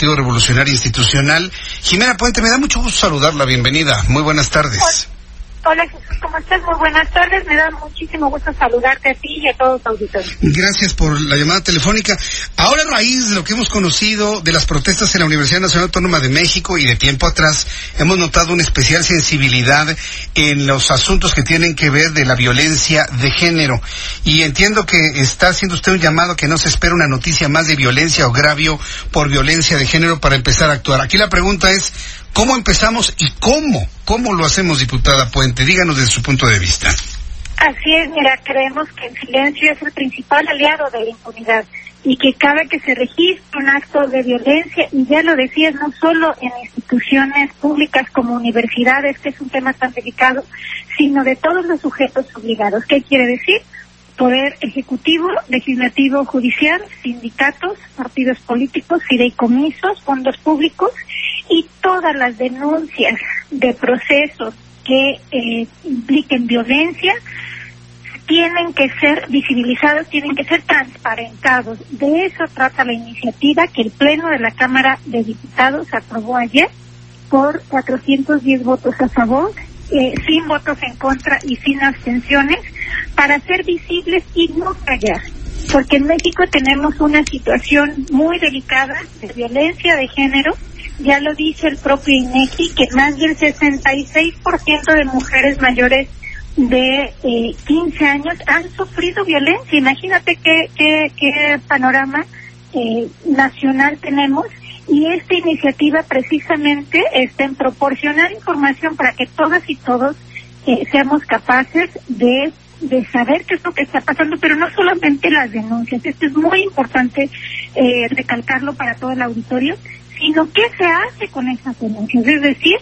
Partido Revolucionario Institucional. Jimena Puente, me da mucho gusto saludarla. Bienvenida. Muy buenas tardes. Hola Jesús, ¿cómo estás? Muy buenas tardes. Me da muchísimo gusto saludarte a ti y a todos los auditores. Gracias por la llamada telefónica. Ahora, a raíz de lo que hemos conocido de las protestas en la Universidad Nacional Autónoma de México y de tiempo atrás, hemos notado una especial sensibilidad en los asuntos que tienen que ver de la violencia de género. Y entiendo que está haciendo usted un llamado que no se espera una noticia más de violencia o gravio por violencia de género para empezar a actuar. Aquí la pregunta es, ¿Cómo empezamos y cómo? ¿Cómo lo hacemos, diputada Puente? Díganos desde su punto de vista. Así es, mira, creemos que el silencio es el principal aliado de la impunidad y que cada que se registre un acto de violencia, y ya lo decías, no solo en instituciones públicas como universidades, que es un tema tan delicado, sino de todos los sujetos obligados. ¿Qué quiere decir? Poder ejecutivo, legislativo, judicial, sindicatos, partidos políticos, fideicomisos, fondos públicos y todas las denuncias de procesos que eh, impliquen violencia tienen que ser visibilizados, tienen que ser transparentados. De eso trata la iniciativa que el Pleno de la Cámara de Diputados aprobó ayer por 410 votos a favor, eh, sin votos en contra y sin abstenciones, para ser visibles y no callar. Porque en México tenemos una situación muy delicada de violencia de género, ya lo dice el propio INEGI, que más del 66% de mujeres mayores de eh, 15 años han sufrido violencia. Imagínate qué, qué, qué panorama eh, nacional tenemos. Y esta iniciativa precisamente está en proporcionar información para que todas y todos eh, seamos capaces de de saber qué es lo que está pasando, pero no solamente las denuncias. Esto es muy importante eh, recalcarlo para todo el auditorio, sino qué se hace con esas denuncias, es decir,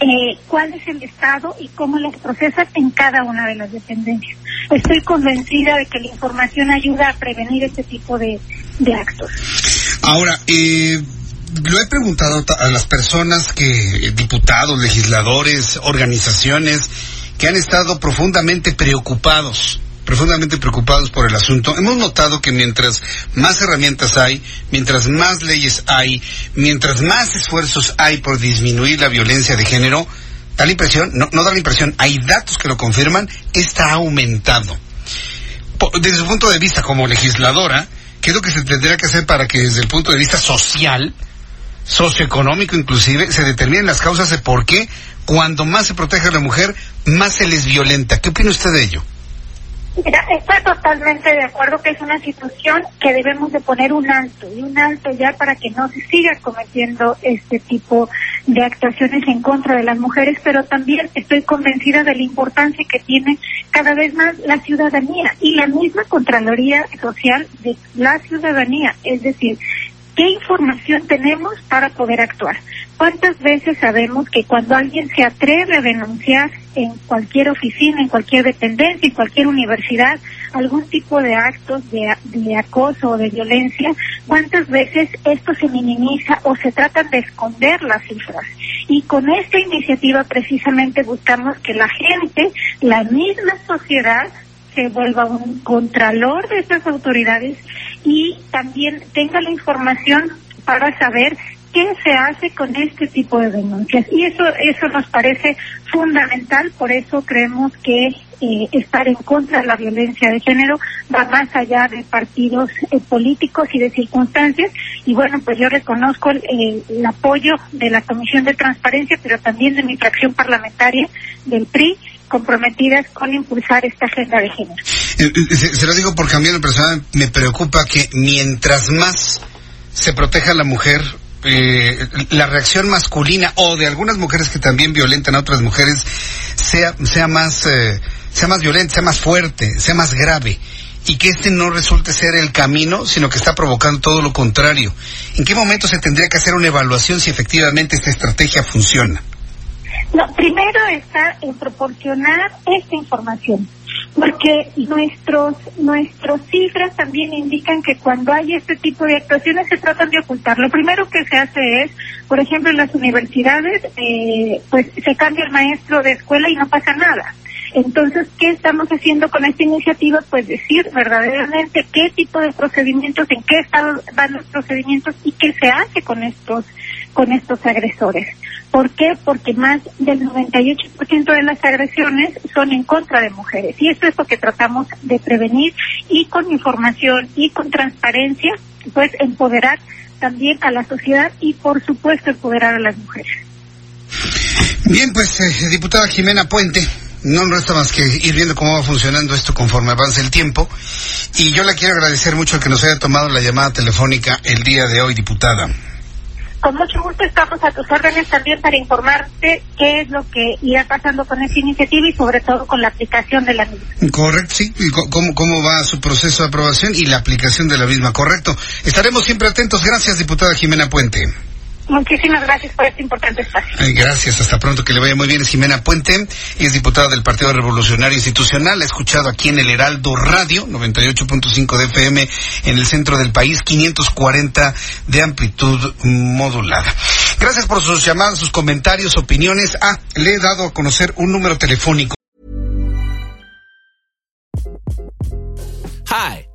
eh, cuál es el estado y cómo las procesas en cada una de las dependencias. Estoy convencida de que la información ayuda a prevenir este tipo de, de actos. Ahora, eh, lo he preguntado a las personas que, diputados, legisladores, organizaciones, que han estado profundamente preocupados profundamente preocupados por el asunto. Hemos notado que mientras más herramientas hay, mientras más leyes hay, mientras más esfuerzos hay por disminuir la violencia de género, da la impresión, no, no da la impresión, hay datos que lo confirman, está aumentado. Desde su punto de vista como legisladora, ¿qué es lo que se tendría que hacer para que desde el punto de vista social, socioeconómico inclusive, se determinen las causas de por qué cuando más se protege a la mujer, más se les violenta? ¿Qué opina usted de ello? Mira, estoy totalmente de acuerdo que es una situación que debemos de poner un alto, y un alto ya para que no se siga cometiendo este tipo de actuaciones en contra de las mujeres, pero también estoy convencida de la importancia que tiene cada vez más la ciudadanía y la misma Contraloría Social de la ciudadanía, es decir, ¿qué información tenemos para poder actuar? ¿Cuántas veces sabemos que cuando alguien se atreve a denunciar en cualquier oficina, en cualquier dependencia, en cualquier universidad, algún tipo de actos de, acoso o de violencia, cuántas veces esto se minimiza o se tratan de esconder las cifras? Y con esta iniciativa precisamente buscamos que la gente, la misma sociedad, se vuelva un contralor de estas autoridades y también tenga la información para saber qué se hace con este tipo de denuncias. Y eso, eso nos parece fundamental, por eso creemos que eh, estar en contra de la violencia de género va más allá de partidos eh, políticos y de circunstancias. Y bueno, pues yo reconozco el, el, apoyo de la Comisión de Transparencia, pero también de mi fracción parlamentaria del PRI comprometidas con impulsar esta agenda de género. Eh, se, lo digo porque a mí persona me preocupa que mientras más se proteja la mujer, eh, la reacción masculina o de algunas mujeres que también violentan a otras mujeres sea, sea más, eh, sea más violenta, sea más fuerte, sea más grave. y que este no resulte ser el camino, sino que está provocando todo lo contrario. ¿En qué momento se tendría que hacer una evaluación si efectivamente esta estrategia funciona? No, primero está en proporcionar esta información, porque nuestros nuestros cifras también indican que cuando hay este tipo de actuaciones se tratan de ocultar. Lo primero que se hace es, por ejemplo, en las universidades, eh, pues se cambia el maestro de escuela y no pasa nada. Entonces, ¿qué estamos haciendo con esta iniciativa? Pues decir verdaderamente qué tipo de procedimientos, en qué estado van los procedimientos y qué se hace con estos con estos agresores. ¿Por qué? Porque más del 98% de las agresiones son en contra de mujeres. Y esto es lo que tratamos de prevenir y con información y con transparencia, pues empoderar también a la sociedad y por supuesto empoderar a las mujeres. Bien, pues eh, diputada Jimena Puente, no resta más que ir viendo cómo va funcionando esto conforme avance el tiempo. Y yo le quiero agradecer mucho que nos haya tomado la llamada telefónica el día de hoy, diputada con mucho gusto estamos a tus órdenes también para informarte qué es lo que irá pasando con esta iniciativa y sobre todo con la aplicación de la misma. Correcto, sí. ¿Y cómo, cómo va su proceso de aprobación y la aplicación de la misma? Correcto. Estaremos siempre atentos. Gracias, diputada Jimena Puente. Muchísimas gracias por este importante espacio. gracias, hasta pronto, que le vaya muy bien. Es Jimena Puente, y es diputada del Partido Revolucionario Institucional. Ha escuchado aquí en el Heraldo Radio, 98.5 de FM, en el centro del país, 540 de amplitud modulada. Gracias por sus llamadas, sus comentarios, opiniones. Ah, le he dado a conocer un número telefónico.